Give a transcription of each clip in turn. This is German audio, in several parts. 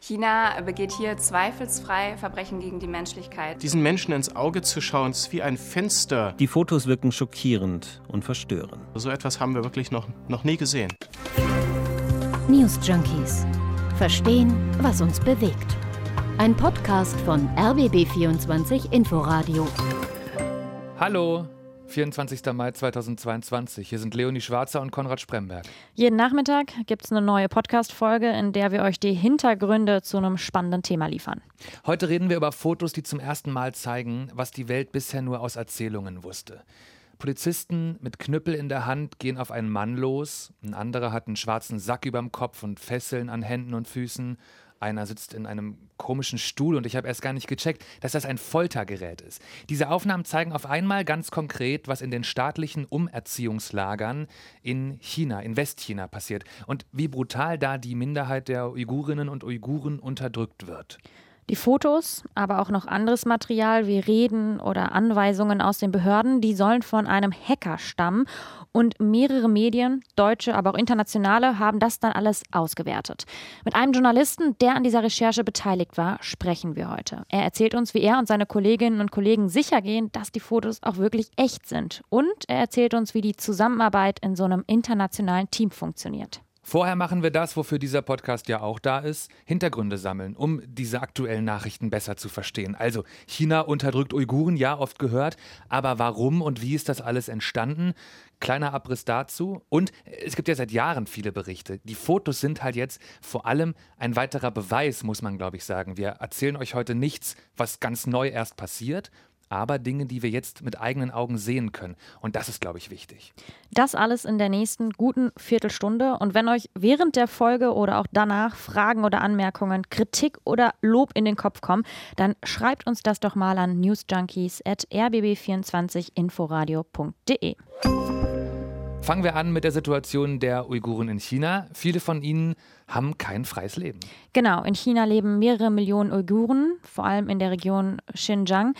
China begeht hier zweifelsfrei Verbrechen gegen die Menschlichkeit. Diesen Menschen ins Auge zu schauen, ist wie ein Fenster. Die Fotos wirken schockierend und verstörend. So etwas haben wir wirklich noch, noch nie gesehen. News Junkies. Verstehen, was uns bewegt. Ein Podcast von RBB24 Inforadio. Hallo, 24. Mai 2022. Hier sind Leonie Schwarzer und Konrad Spremberg. Jeden Nachmittag gibt es eine neue Podcast-Folge, in der wir euch die Hintergründe zu einem spannenden Thema liefern. Heute reden wir über Fotos, die zum ersten Mal zeigen, was die Welt bisher nur aus Erzählungen wusste. Polizisten mit Knüppel in der Hand gehen auf einen Mann los, ein anderer hat einen schwarzen Sack überm Kopf und Fesseln an Händen und Füßen, einer sitzt in einem komischen Stuhl und ich habe erst gar nicht gecheckt, dass das ein Foltergerät ist. Diese Aufnahmen zeigen auf einmal ganz konkret, was in den staatlichen Umerziehungslagern in China, in Westchina passiert und wie brutal da die Minderheit der Uigurinnen und Uiguren unterdrückt wird. Die Fotos, aber auch noch anderes Material wie Reden oder Anweisungen aus den Behörden, die sollen von einem Hacker stammen und mehrere Medien, deutsche, aber auch internationale, haben das dann alles ausgewertet. Mit einem Journalisten, der an dieser Recherche beteiligt war, sprechen wir heute. Er erzählt uns, wie er und seine Kolleginnen und Kollegen sichergehen, dass die Fotos auch wirklich echt sind. Und er erzählt uns, wie die Zusammenarbeit in so einem internationalen Team funktioniert. Vorher machen wir das, wofür dieser Podcast ja auch da ist, Hintergründe sammeln, um diese aktuellen Nachrichten besser zu verstehen. Also China unterdrückt Uiguren, ja, oft gehört, aber warum und wie ist das alles entstanden? Kleiner Abriss dazu. Und es gibt ja seit Jahren viele Berichte. Die Fotos sind halt jetzt vor allem ein weiterer Beweis, muss man, glaube ich, sagen. Wir erzählen euch heute nichts, was ganz neu erst passiert, aber Dinge, die wir jetzt mit eigenen Augen sehen können. Und das ist, glaube ich, wichtig. Das alles in der nächsten guten Viertelstunde. Und wenn euch während der Folge oder auch danach Fragen oder Anmerkungen, Kritik oder Lob in den Kopf kommen, dann schreibt uns das doch mal an newsjunkies.rbb24inforadio.de. Fangen wir an mit der Situation der Uiguren in China. Viele von ihnen haben kein freies Leben. Genau, in China leben mehrere Millionen Uiguren, vor allem in der Region Xinjiang.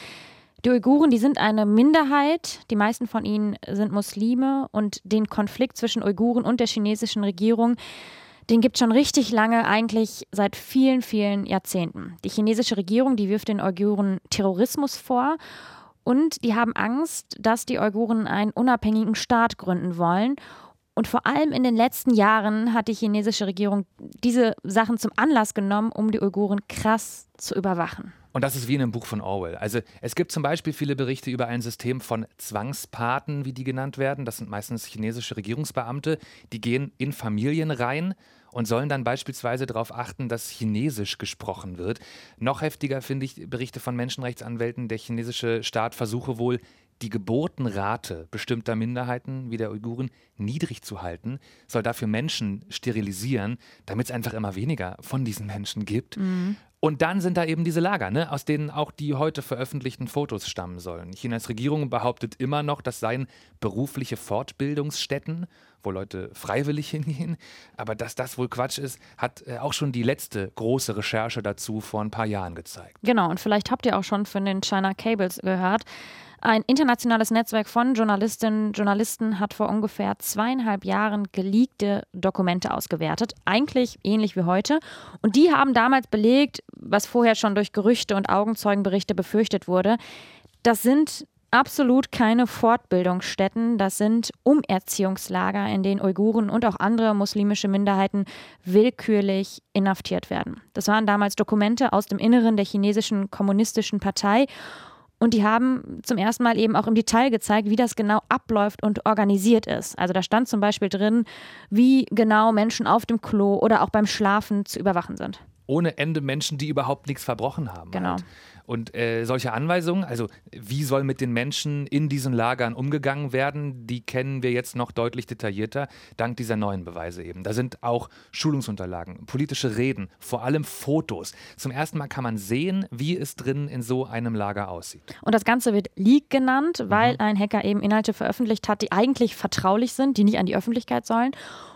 Die Uiguren, die sind eine Minderheit. Die meisten von ihnen sind Muslime und den Konflikt zwischen Uiguren und der chinesischen Regierung, den gibt es schon richtig lange, eigentlich seit vielen, vielen Jahrzehnten. Die chinesische Regierung, die wirft den Uiguren Terrorismus vor und die haben Angst, dass die Uiguren einen unabhängigen Staat gründen wollen. Und vor allem in den letzten Jahren hat die chinesische Regierung diese Sachen zum Anlass genommen, um die Uiguren krass zu überwachen. Und das ist wie in einem Buch von Orwell. Also es gibt zum Beispiel viele Berichte über ein System von Zwangspaten, wie die genannt werden. Das sind meistens chinesische Regierungsbeamte, die gehen in Familien rein und sollen dann beispielsweise darauf achten, dass Chinesisch gesprochen wird. Noch heftiger finde ich Berichte von Menschenrechtsanwälten. Der chinesische Staat versuche wohl, die Geburtenrate bestimmter Minderheiten wie der Uiguren niedrig zu halten, soll dafür Menschen sterilisieren, damit es einfach immer weniger von diesen Menschen gibt. Mhm. Und dann sind da eben diese Lager, ne, aus denen auch die heute veröffentlichten Fotos stammen sollen. Chinas Regierung behauptet immer noch, das seien berufliche Fortbildungsstätten, wo Leute freiwillig hingehen. Aber dass das wohl Quatsch ist, hat äh, auch schon die letzte große Recherche dazu vor ein paar Jahren gezeigt. Genau, und vielleicht habt ihr auch schon von den China Cables gehört. Ein internationales Netzwerk von Journalistinnen und Journalisten hat vor ungefähr zweieinhalb Jahren geleakte Dokumente ausgewertet, eigentlich ähnlich wie heute. Und die haben damals belegt, was vorher schon durch Gerüchte und Augenzeugenberichte befürchtet wurde. Das sind absolut keine Fortbildungsstätten. Das sind Umerziehungslager, in denen Uiguren und auch andere muslimische Minderheiten willkürlich inhaftiert werden. Das waren damals Dokumente aus dem Inneren der chinesischen kommunistischen Partei. Und die haben zum ersten Mal eben auch im Detail gezeigt, wie das genau abläuft und organisiert ist. Also da stand zum Beispiel drin, wie genau Menschen auf dem Klo oder auch beim Schlafen zu überwachen sind. Ohne Ende Menschen, die überhaupt nichts verbrochen haben. Genau. Halt. Und äh, solche Anweisungen, also wie soll mit den Menschen in diesen Lagern umgegangen werden, die kennen wir jetzt noch deutlich detaillierter, dank dieser neuen Beweise eben. Da sind auch Schulungsunterlagen, politische Reden, vor allem Fotos. Zum ersten Mal kann man sehen, wie es drin in so einem Lager aussieht. Und das Ganze wird Leak genannt, weil mhm. ein Hacker eben Inhalte veröffentlicht hat, die eigentlich vertraulich sind, die nicht an die Öffentlichkeit sollen.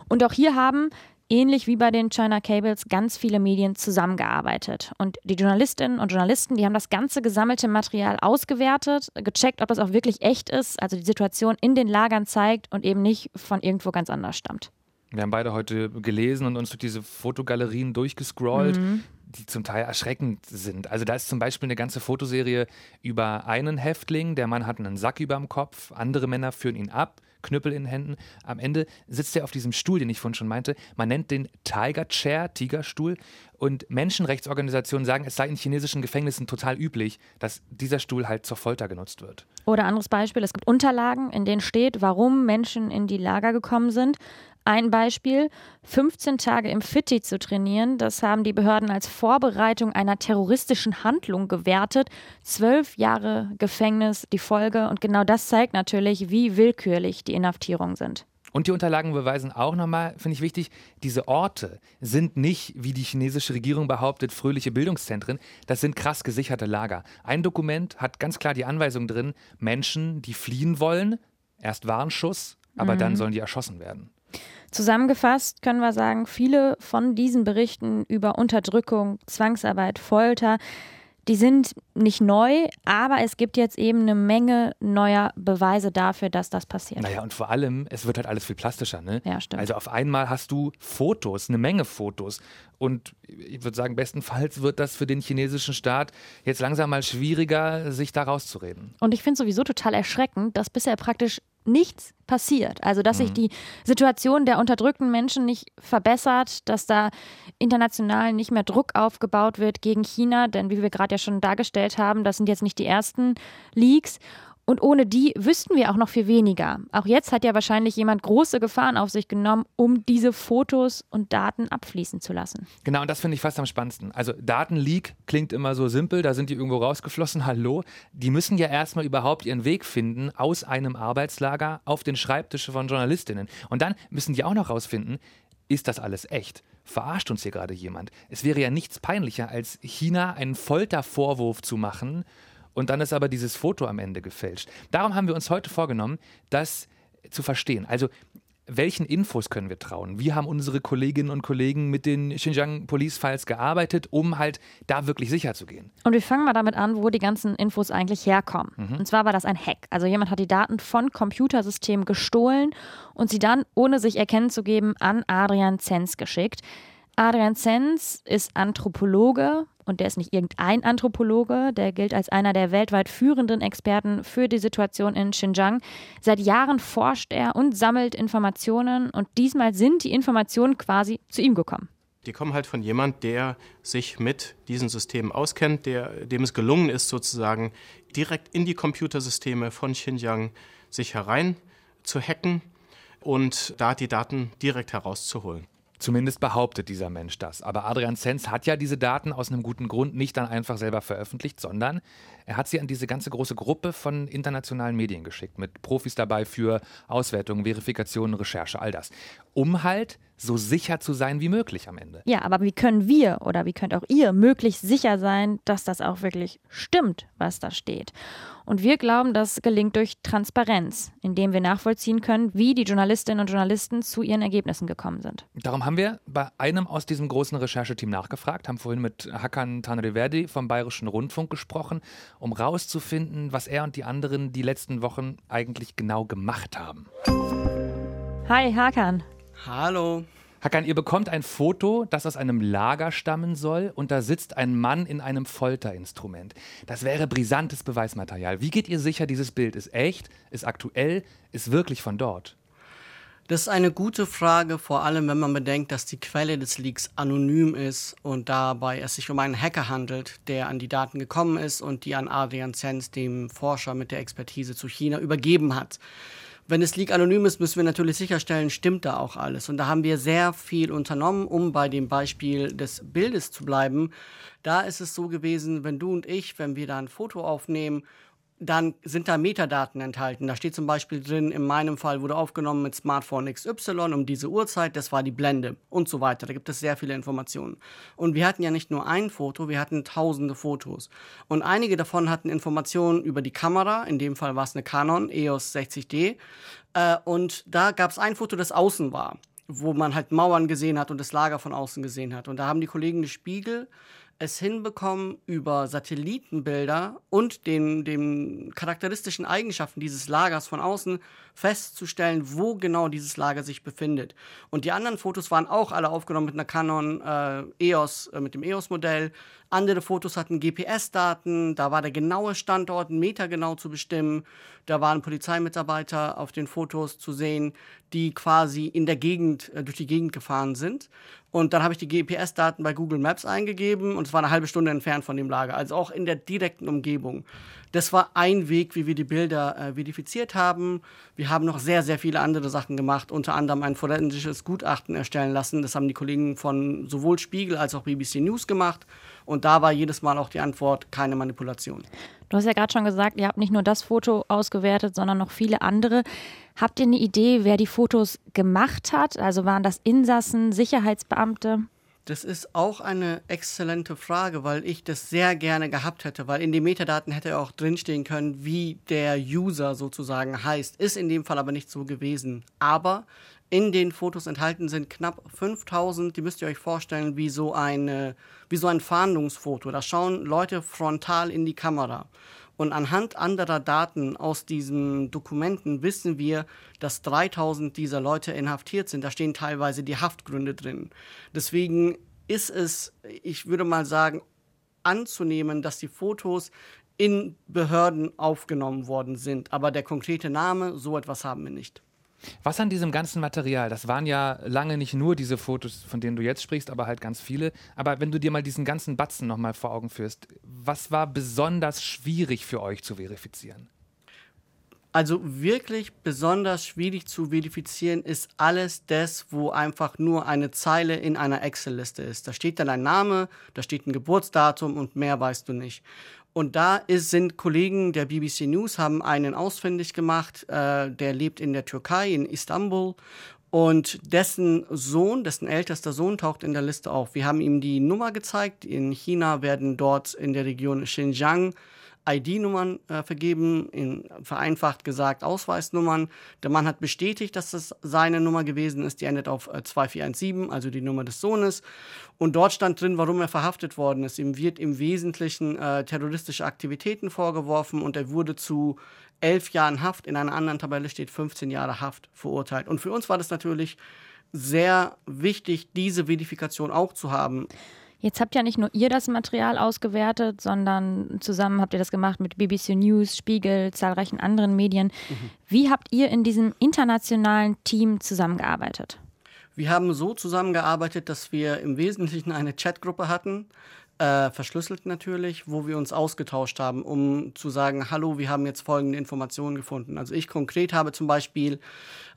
Und auch hier haben ähnlich wie bei den China Cables ganz viele Medien zusammengearbeitet. Und die Journalistinnen und Journalisten, die haben das ganze gesammelte Material ausgewertet, gecheckt, ob das auch wirklich echt ist, also die Situation in den Lagern zeigt und eben nicht von irgendwo ganz anders stammt. Wir haben beide heute gelesen und uns durch diese Fotogalerien durchgescrollt, mhm. die zum Teil erschreckend sind. Also da ist zum Beispiel eine ganze Fotoserie über einen Häftling, der Mann hat einen Sack über dem Kopf, andere Männer führen ihn ab, Knüppel in den Händen. Am Ende sitzt er auf diesem Stuhl, den ich vorhin schon meinte. Man nennt den Tiger Chair, Tigerstuhl. Und Menschenrechtsorganisationen sagen, es sei in chinesischen Gefängnissen total üblich, dass dieser Stuhl halt zur Folter genutzt wird. Oder anderes Beispiel, es gibt Unterlagen, in denen steht, warum Menschen in die Lager gekommen sind. Ein Beispiel, 15 Tage im Fitti zu trainieren, das haben die Behörden als Vorbereitung einer terroristischen Handlung gewertet. Zwölf Jahre Gefängnis die Folge und genau das zeigt natürlich, wie willkürlich die Inhaftierungen sind. Und die Unterlagen beweisen auch nochmal, finde ich wichtig, diese Orte sind nicht, wie die chinesische Regierung behauptet, fröhliche Bildungszentren. Das sind krass gesicherte Lager. Ein Dokument hat ganz klar die Anweisung drin, Menschen, die fliehen wollen, erst Warnschuss, aber mhm. dann sollen die erschossen werden. Zusammengefasst können wir sagen, viele von diesen Berichten über Unterdrückung, Zwangsarbeit, Folter, die sind nicht neu, aber es gibt jetzt eben eine Menge neuer Beweise dafür, dass das passiert. Naja, und vor allem, es wird halt alles viel plastischer, ne? Ja, stimmt. Also auf einmal hast du Fotos, eine Menge Fotos. Und ich würde sagen, bestenfalls wird das für den chinesischen Staat jetzt langsam mal schwieriger, sich da rauszureden. Und ich finde sowieso total erschreckend, dass bisher praktisch nichts passiert. Also, dass sich mhm. die Situation der unterdrückten Menschen nicht verbessert, dass da international nicht mehr Druck aufgebaut wird gegen China, denn wie wir gerade ja schon dargestellt haben, das sind jetzt nicht die ersten Leaks. Und ohne die wüssten wir auch noch viel weniger. Auch jetzt hat ja wahrscheinlich jemand große Gefahren auf sich genommen, um diese Fotos und Daten abfließen zu lassen. Genau, und das finde ich fast am spannendsten. Also Datenleak klingt immer so simpel, da sind die irgendwo rausgeflossen, hallo. Die müssen ja erstmal überhaupt ihren Weg finden aus einem Arbeitslager auf den Schreibtische von Journalistinnen. Und dann müssen die auch noch rausfinden, ist das alles echt? Verarscht uns hier gerade jemand? Es wäre ja nichts peinlicher, als China einen Foltervorwurf zu machen und dann ist aber dieses Foto am Ende gefälscht. Darum haben wir uns heute vorgenommen, das zu verstehen. Also welchen Infos können wir trauen? Wie haben unsere Kolleginnen und Kollegen mit den Xinjiang Police Files gearbeitet, um halt da wirklich sicher zu gehen? Und wir fangen mal damit an, wo die ganzen Infos eigentlich herkommen. Mhm. Und zwar war das ein Hack. Also jemand hat die Daten von Computersystemen gestohlen und sie dann, ohne sich erkennen zu geben, an Adrian Zenz geschickt. Adrian Zenz ist Anthropologe und der ist nicht irgendein Anthropologe, der gilt als einer der weltweit führenden Experten für die Situation in Xinjiang. Seit Jahren forscht er und sammelt Informationen und diesmal sind die Informationen quasi zu ihm gekommen. Die kommen halt von jemand, der sich mit diesen Systemen auskennt, der, dem es gelungen ist, sozusagen direkt in die Computersysteme von Xinjiang sich herein zu hacken und da die Daten direkt herauszuholen. Zumindest behauptet dieser Mensch das. Aber Adrian Zenz hat ja diese Daten aus einem guten Grund nicht dann einfach selber veröffentlicht, sondern er hat sie an diese ganze große Gruppe von internationalen Medien geschickt, mit Profis dabei für Auswertung, Verifikation, Recherche, all das. Um halt so sicher zu sein wie möglich am Ende. Ja, aber wie können wir oder wie könnt auch ihr möglichst sicher sein, dass das auch wirklich stimmt, was da steht? Und wir glauben, das gelingt durch Transparenz, indem wir nachvollziehen können, wie die Journalistinnen und Journalisten zu ihren Ergebnissen gekommen sind. Darum haben wir bei einem aus diesem großen Rechercheteam nachgefragt, haben vorhin mit Hakan Tanreverdi vom Bayerischen Rundfunk gesprochen, um rauszufinden, was er und die anderen die letzten Wochen eigentlich genau gemacht haben. Hi, Hakan. Hallo. Hakan, ihr bekommt ein Foto, das aus einem Lager stammen soll und da sitzt ein Mann in einem Folterinstrument. Das wäre brisantes Beweismaterial. Wie geht ihr sicher, dieses Bild ist echt, ist aktuell, ist wirklich von dort? Das ist eine gute Frage, vor allem wenn man bedenkt, dass die Quelle des Leaks anonym ist und dabei es sich um einen Hacker handelt, der an die Daten gekommen ist und die an Adrian Zenz, dem Forscher mit der Expertise zu China, übergeben hat. Wenn es Leak anonym ist, müssen wir natürlich sicherstellen, stimmt da auch alles. Und da haben wir sehr viel unternommen, um bei dem Beispiel des Bildes zu bleiben. Da ist es so gewesen, wenn du und ich, wenn wir da ein Foto aufnehmen dann sind da Metadaten enthalten. Da steht zum Beispiel drin, in meinem Fall wurde aufgenommen mit Smartphone XY um diese Uhrzeit, das war die Blende und so weiter. Da gibt es sehr viele Informationen. Und wir hatten ja nicht nur ein Foto, wir hatten tausende Fotos. Und einige davon hatten Informationen über die Kamera, in dem Fall war es eine Canon EOS 60D. Äh, und da gab es ein Foto, das außen war wo man halt Mauern gesehen hat und das Lager von außen gesehen hat. Und da haben die Kollegen des Spiegel es hinbekommen, über Satellitenbilder und den, den charakteristischen Eigenschaften dieses Lagers von außen festzustellen, wo genau dieses Lager sich befindet. Und die anderen Fotos waren auch alle aufgenommen mit einer Canon äh, EOS, äh, mit dem EOS-Modell. Andere Fotos hatten GPS-Daten, da war der genaue Standort metergenau zu bestimmen. Da waren Polizeimitarbeiter auf den Fotos zu sehen, die quasi in der Gegend, äh, durch die Gegend gefahren sind. Und dann habe ich die GPS-Daten bei Google Maps eingegeben und es war eine halbe Stunde entfernt von dem Lager, also auch in der direkten Umgebung. Das war ein Weg, wie wir die Bilder äh, verifiziert haben. Wir haben noch sehr, sehr viele andere Sachen gemacht, unter anderem ein forensisches Gutachten erstellen lassen. Das haben die Kollegen von sowohl Spiegel als auch BBC News gemacht. Und da war jedes Mal auch die Antwort, keine Manipulation. Du hast ja gerade schon gesagt, ihr habt nicht nur das Foto ausgewertet, sondern noch viele andere. Habt ihr eine Idee, wer die Fotos gemacht hat? Also waren das Insassen, Sicherheitsbeamte? Das ist auch eine exzellente Frage, weil ich das sehr gerne gehabt hätte, weil in den Metadaten hätte auch drinstehen können, wie der User sozusagen heißt. Ist in dem Fall aber nicht so gewesen. Aber in den Fotos enthalten sind knapp 5000, die müsst ihr euch vorstellen, wie so, eine, wie so ein Fahndungsfoto. Da schauen Leute frontal in die Kamera. Und anhand anderer Daten aus diesen Dokumenten wissen wir, dass 3000 dieser Leute inhaftiert sind. Da stehen teilweise die Haftgründe drin. Deswegen ist es, ich würde mal sagen, anzunehmen, dass die Fotos in Behörden aufgenommen worden sind. Aber der konkrete Name, so etwas haben wir nicht. Was an diesem ganzen Material, das waren ja lange nicht nur diese Fotos, von denen du jetzt sprichst, aber halt ganz viele. Aber wenn du dir mal diesen ganzen Batzen nochmal vor Augen führst, was war besonders schwierig für euch zu verifizieren? Also wirklich besonders schwierig zu verifizieren ist alles das, wo einfach nur eine Zeile in einer Excel-Liste ist. Da steht dann ein Name, da steht ein Geburtsdatum und mehr weißt du nicht. Und da ist, sind Kollegen der BBC News, haben einen ausfindig gemacht, äh, der lebt in der Türkei, in Istanbul. Und dessen Sohn, dessen ältester Sohn taucht in der Liste auf. Wir haben ihm die Nummer gezeigt. In China werden dort in der Region Xinjiang ID-Nummern äh, vergeben, in, vereinfacht gesagt Ausweisnummern. Der Mann hat bestätigt, dass das seine Nummer gewesen ist. Die endet auf äh, 2417, also die Nummer des Sohnes. Und dort stand drin, warum er verhaftet worden ist. Ihm wird im Wesentlichen äh, terroristische Aktivitäten vorgeworfen und er wurde zu elf Jahren Haft. In einer anderen Tabelle steht 15 Jahre Haft verurteilt. Und für uns war das natürlich sehr wichtig, diese Verifikation auch zu haben. Jetzt habt ja nicht nur ihr das Material ausgewertet, sondern zusammen habt ihr das gemacht mit BBC News, Spiegel, zahlreichen anderen Medien. Mhm. Wie habt ihr in diesem internationalen Team zusammengearbeitet? Wir haben so zusammengearbeitet, dass wir im Wesentlichen eine Chatgruppe hatten, äh, verschlüsselt natürlich, wo wir uns ausgetauscht haben, um zu sagen, hallo, wir haben jetzt folgende Informationen gefunden. Also ich konkret habe zum Beispiel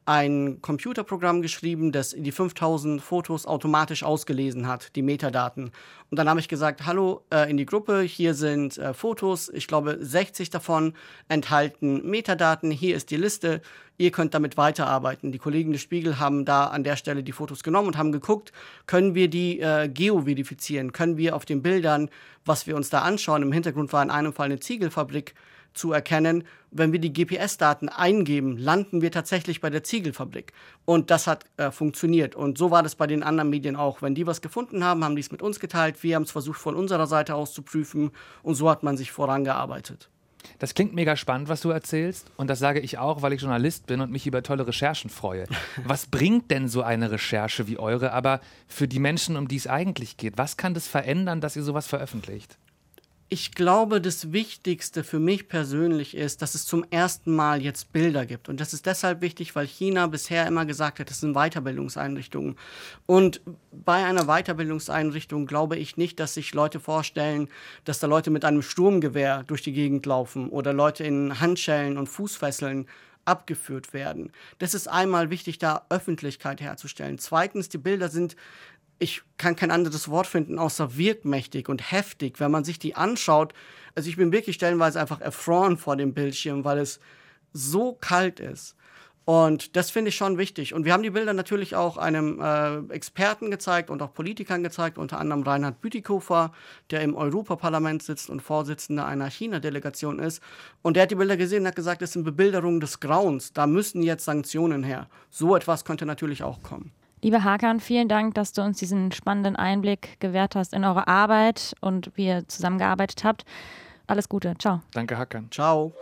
ein Computerprogramm geschrieben, das die 5000 Fotos automatisch ausgelesen hat, die Metadaten. Und dann habe ich gesagt, hallo äh, in die Gruppe, hier sind äh, Fotos, ich glaube 60 davon enthalten Metadaten, hier ist die Liste, ihr könnt damit weiterarbeiten. Die Kollegen des Spiegel haben da an der Stelle die Fotos genommen und haben geguckt, können wir die äh, geo-verifizieren, können wir auf den Bildern, was wir uns da anschauen, im Hintergrund war in einem Fall eine Ziegelfabrik, zu erkennen. Wenn wir die GPS-Daten eingeben, landen wir tatsächlich bei der Ziegelfabrik. Und das hat äh, funktioniert. Und so war das bei den anderen Medien auch. Wenn die was gefunden haben, haben die es mit uns geteilt. Wir haben es versucht, von unserer Seite aus zu prüfen. Und so hat man sich vorangearbeitet. Das klingt mega spannend, was du erzählst. Und das sage ich auch, weil ich Journalist bin und mich über tolle Recherchen freue. Was bringt denn so eine Recherche wie eure, aber für die Menschen, um die es eigentlich geht? Was kann das verändern, dass ihr sowas veröffentlicht? Ich glaube, das Wichtigste für mich persönlich ist, dass es zum ersten Mal jetzt Bilder gibt. Und das ist deshalb wichtig, weil China bisher immer gesagt hat, es sind Weiterbildungseinrichtungen. Und bei einer Weiterbildungseinrichtung glaube ich nicht, dass sich Leute vorstellen, dass da Leute mit einem Sturmgewehr durch die Gegend laufen oder Leute in Handschellen und Fußfesseln abgeführt werden. Das ist einmal wichtig, da Öffentlichkeit herzustellen. Zweitens, die Bilder sind ich kann kein anderes Wort finden, außer wirkmächtig und heftig, wenn man sich die anschaut. Also ich bin wirklich stellenweise einfach erfroren vor dem Bildschirm, weil es so kalt ist. Und das finde ich schon wichtig. Und wir haben die Bilder natürlich auch einem äh, Experten gezeigt und auch Politikern gezeigt, unter anderem Reinhard Bütikofer, der im Europaparlament sitzt und Vorsitzender einer China-Delegation ist. Und der hat die Bilder gesehen und hat gesagt, das sind Bebilderungen des Grauens. Da müssen jetzt Sanktionen her. So etwas könnte natürlich auch kommen. Lieber Hakan, vielen Dank, dass du uns diesen spannenden Einblick gewährt hast in eure Arbeit und wie ihr zusammengearbeitet habt. Alles Gute. Ciao. Danke, Hakan. Ciao.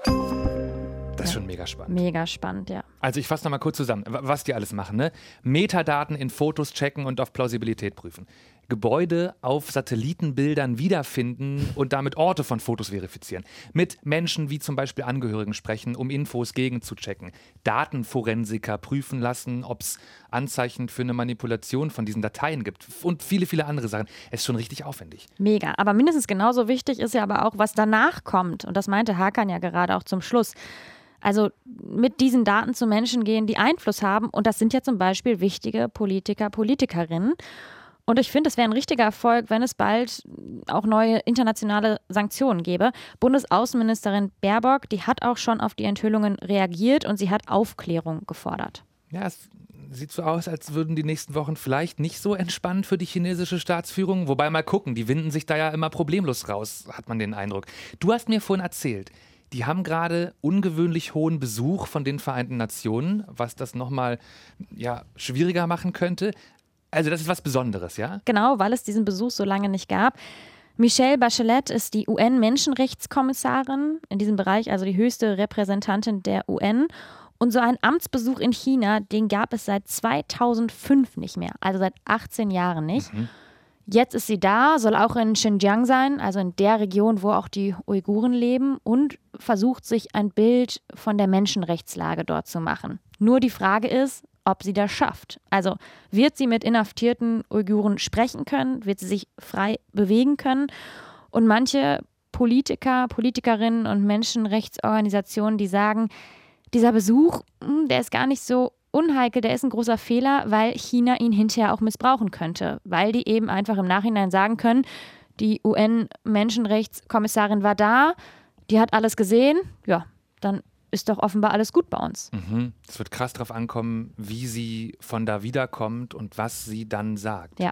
Das ist schon mega spannend. Mega spannend, ja. Also ich fasse nochmal kurz zusammen, was die alles machen. Ne? Metadaten in Fotos checken und auf Plausibilität prüfen. Gebäude auf Satellitenbildern wiederfinden und damit Orte von Fotos verifizieren. Mit Menschen wie zum Beispiel Angehörigen sprechen, um Infos gegenzuchecken. Datenforensiker prüfen lassen, ob es Anzeichen für eine Manipulation von diesen Dateien gibt. Und viele, viele andere Sachen. Es ist schon richtig aufwendig. Mega. Aber mindestens genauso wichtig ist ja aber auch, was danach kommt. Und das meinte Hakan ja gerade auch zum Schluss. Also mit diesen Daten zu Menschen gehen, die Einfluss haben. Und das sind ja zum Beispiel wichtige Politiker, Politikerinnen. Und ich finde, es wäre ein richtiger Erfolg, wenn es bald auch neue internationale Sanktionen gäbe. Bundesaußenministerin Baerbock, die hat auch schon auf die Enthüllungen reagiert und sie hat Aufklärung gefordert. Ja, es sieht so aus, als würden die nächsten Wochen vielleicht nicht so entspannt für die chinesische Staatsführung. Wobei mal gucken, die winden sich da ja immer problemlos raus, hat man den Eindruck. Du hast mir vorhin erzählt, die haben gerade ungewöhnlich hohen Besuch von den Vereinten Nationen, was das nochmal ja, schwieriger machen könnte. Also das ist was Besonderes, ja? Genau, weil es diesen Besuch so lange nicht gab. Michelle Bachelet ist die UN-Menschenrechtskommissarin in diesem Bereich, also die höchste Repräsentantin der UN. Und so einen Amtsbesuch in China, den gab es seit 2005 nicht mehr, also seit 18 Jahren nicht. Mhm. Jetzt ist sie da, soll auch in Xinjiang sein, also in der Region, wo auch die Uiguren leben, und versucht sich ein Bild von der Menschenrechtslage dort zu machen. Nur die Frage ist, ob sie das schafft. Also wird sie mit inhaftierten Uiguren sprechen können, wird sie sich frei bewegen können. Und manche Politiker, Politikerinnen und Menschenrechtsorganisationen, die sagen, dieser Besuch, hm, der ist gar nicht so unheikel, der ist ein großer Fehler, weil China ihn hinterher auch missbrauchen könnte, weil die eben einfach im Nachhinein sagen können, die UN-Menschenrechtskommissarin war da, die hat alles gesehen, ja, dann ist doch offenbar alles gut bei uns. Mhm. Es wird krass darauf ankommen, wie sie von da wiederkommt und was sie dann sagt. Ja.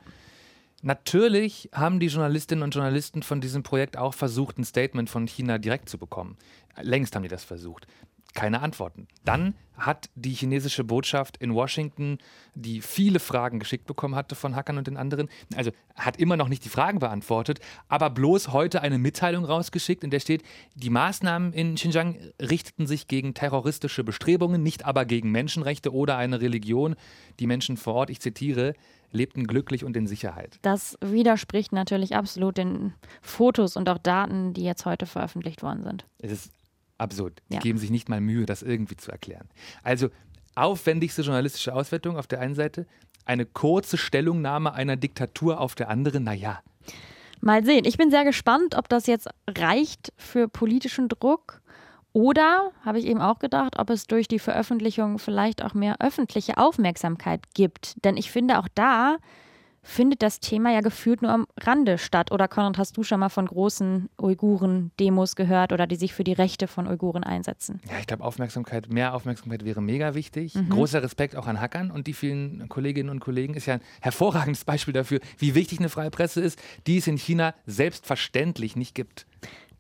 Natürlich haben die Journalistinnen und Journalisten von diesem Projekt auch versucht, ein Statement von China direkt zu bekommen. Längst haben die das versucht keine Antworten. Dann hat die chinesische Botschaft in Washington, die viele Fragen geschickt bekommen hatte von Hackern und den anderen, also hat immer noch nicht die Fragen beantwortet, aber bloß heute eine Mitteilung rausgeschickt, in der steht, die Maßnahmen in Xinjiang richteten sich gegen terroristische Bestrebungen, nicht aber gegen Menschenrechte oder eine Religion. Die Menschen vor Ort, ich zitiere, lebten glücklich und in Sicherheit. Das widerspricht natürlich absolut den Fotos und auch Daten, die jetzt heute veröffentlicht worden sind. Es ist absurd. Die ja. geben sich nicht mal Mühe, das irgendwie zu erklären. Also aufwendigste journalistische Auswertung auf der einen Seite, eine kurze Stellungnahme einer Diktatur auf der anderen, naja. Mal sehen. Ich bin sehr gespannt, ob das jetzt reicht für politischen Druck. Oder, habe ich eben auch gedacht, ob es durch die Veröffentlichung vielleicht auch mehr öffentliche Aufmerksamkeit gibt. Denn ich finde auch da findet das Thema ja gefühlt nur am Rande statt. Oder Konrad, hast du schon mal von großen Uiguren-Demos gehört oder die sich für die Rechte von Uiguren einsetzen? Ja, ich glaube, Aufmerksamkeit, mehr Aufmerksamkeit wäre mega wichtig. Mhm. Großer Respekt auch an Hackern und die vielen Kolleginnen und Kollegen ist ja ein hervorragendes Beispiel dafür, wie wichtig eine freie Presse ist, die es in China selbstverständlich nicht gibt.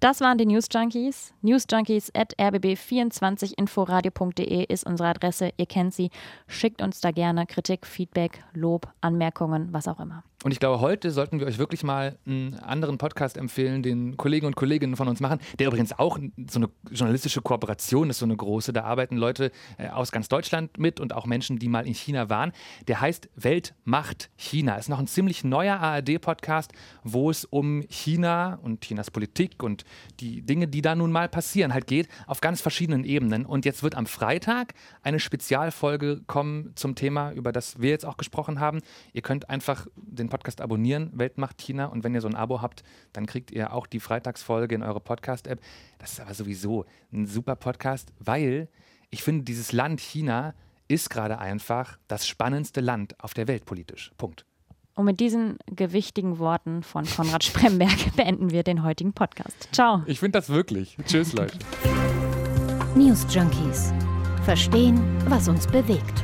Das waren die News Junkies. Newsjunkies at rbb24inforadio.de ist unsere Adresse. Ihr kennt sie. Schickt uns da gerne Kritik, Feedback, Lob, Anmerkungen, was auch immer. Und ich glaube, heute sollten wir euch wirklich mal einen anderen Podcast empfehlen, den Kollegen und Kolleginnen von uns machen, der übrigens auch so eine journalistische Kooperation ist, so eine große. Da arbeiten Leute äh, aus ganz Deutschland mit und auch Menschen, die mal in China waren. Der heißt Welt macht China. Ist noch ein ziemlich neuer ARD-Podcast, wo es um China und Chinas Politik und die Dinge, die da nun mal passieren, halt geht, auf ganz verschiedenen Ebenen. Und jetzt wird am Freitag eine Spezialfolge kommen zum Thema, über das wir jetzt auch gesprochen haben. Ihr könnt einfach den Podcast abonnieren, Weltmacht China. Und wenn ihr so ein Abo habt, dann kriegt ihr auch die Freitagsfolge in eure Podcast-App. Das ist aber sowieso ein super Podcast, weil ich finde, dieses Land China ist gerade einfach das spannendste Land auf der Welt politisch. Punkt. Und mit diesen gewichtigen Worten von Konrad Spremberg beenden wir den heutigen Podcast. Ciao. Ich finde das wirklich. Tschüss, Leute. News Junkies. Verstehen, was uns bewegt.